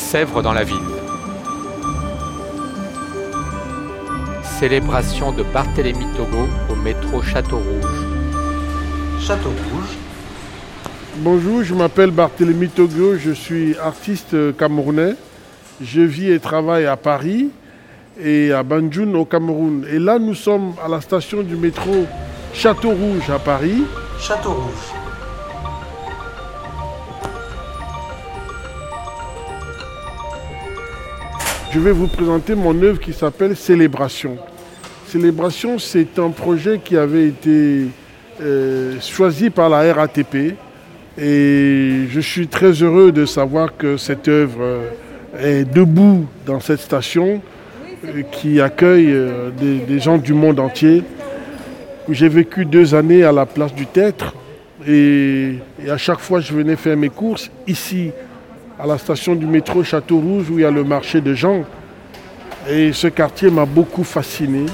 Sèvres dans la ville. Célébration de Barthélemy Togo au métro Château Rouge. Château Rouge. Bonjour, je m'appelle Barthélemy Togo, je suis artiste camerounais. Je vis et travaille à Paris et à Banjul au Cameroun. Et là, nous sommes à la station du métro Château Rouge à Paris. Château Rouge. Je vais vous présenter mon œuvre qui s'appelle Célébration. Célébration, c'est un projet qui avait été euh, choisi par la RATP et je suis très heureux de savoir que cette œuvre euh, est debout dans cette station euh, qui accueille des, gens du monde entier. J'ai vécu deux années à la place du Têtre et, et à chaque fois je venais faire mes courses ici à la station du métro Château Rouge où il y a le marché de Jean. Et ce quartier m'a beaucoup fasciné.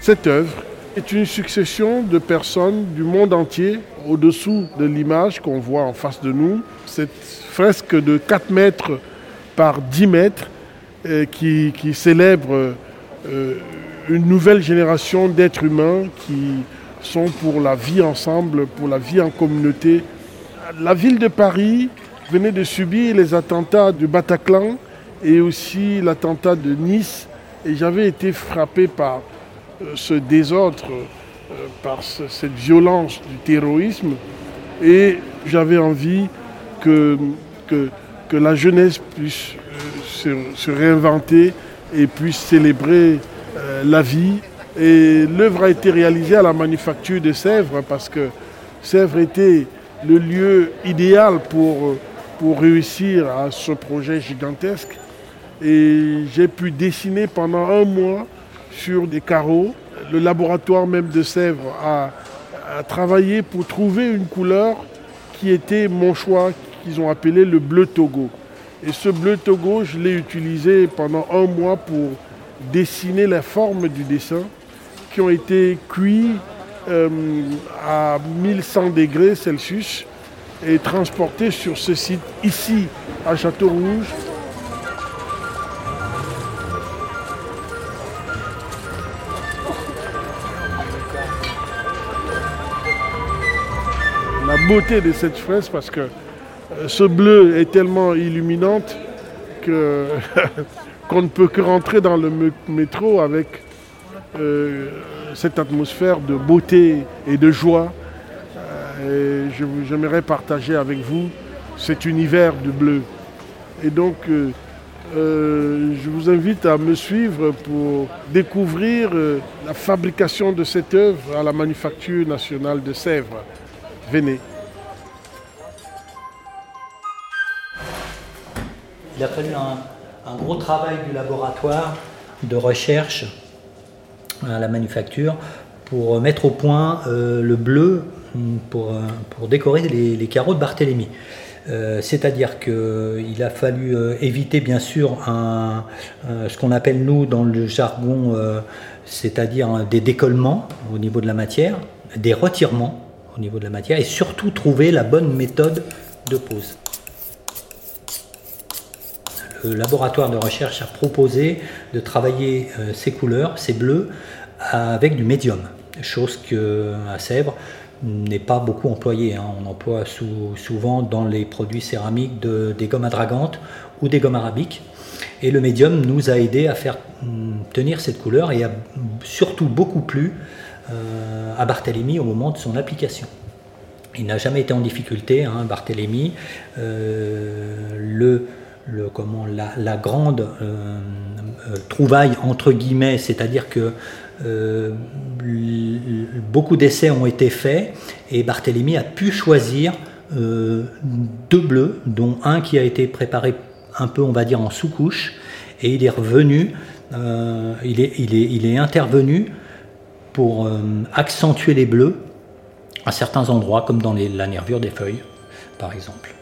Cette œuvre est une succession de personnes du monde entier au-dessous de l'image qu'on voit en face de nous. Cette fresque de 4 mètres par 10 mètres euh, qui, qui célèbre euh, une nouvelle génération d'êtres humains qui sont pour la vie ensemble, pour la vie en communauté. La ville de Paris venait de subir les attentats du Bataclan et aussi l'attentat de Nice et j'avais été frappé par euh, ce désordre, euh, par ce, cette violence du terrorisme et j'avais envie que, que, la jeunesse puisse se, se réinventer et puisse célébrer euh, la vie. Et l'œuvre a été réalisée à la manufacture de Sèvres parce que Sèvres était le lieu idéal pour, pour réussir à ce projet gigantesque. Et j'ai pu dessiner pendant un mois sur des carreaux. Le laboratoire même de Sèvres a, a travaillé pour trouver une couleur qui était mon choix, qu'ils ont appelé le bleu Togo. Et ce bleu Togo, je l'ai utilisé pendant un mois pour dessiner les formes du dessin qui ont été cuits euh, à 1100 degrés Celsius et transportés sur ce site ici à Château Rouge. La beauté de cette fresque parce que ce bleu est tellement illuminante qu'on ne peut que rentrer dans le métro avec euh, cette atmosphère de beauté et de joie. Euh, j'aimerais partager avec vous cet univers du bleu. Et donc, euh, je vous invite à me suivre pour découvrir la fabrication de cette œuvre à la Manufacture nationale de Sèvres. Venez. Il a fallu un, gros travail du laboratoire de recherche à la manufacture pour mettre au point euh, le bleu pour, pour décorer les, carreaux de Barthélemy. Euh, C'est-à-dire qu'il a fallu euh, éviter bien sûr euh, ce qu'on appelle nous dans le jargon, euh, c'est-à-dire des décollements au niveau de la matière, des retirements au niveau de la matière et surtout trouver la bonne méthode de pose laboratoire de recherche a proposé de travailler euh, ces couleurs, ces bleus, avec du médium, chose que à Sèvres n'est pas beaucoup employée. Hein. On emploie souvent dans les produits céramiques de, des gommes adragantes ou des gommes arabiques. Et le médium nous a aidé à faire tenir cette couleur et a surtout beaucoup plu euh, à Barthélemy au moment de son application. Il n'a jamais été en difficulté, hein, Barthélemy. Euh, le, le, comment, la, grande euh, euh, trouvaille entre guillemets, c'est-à-dire que euh, beaucoup d'essais ont été faits et Barthélemy a pu choisir deux bleus, dont un qui a été préparé un peu, on va dire, en sous-couche, et il est revenu, il, est, il, est, il est intervenu pour accentuer les bleus à certains endroits, comme dans les, la nervure des feuilles, par exemple.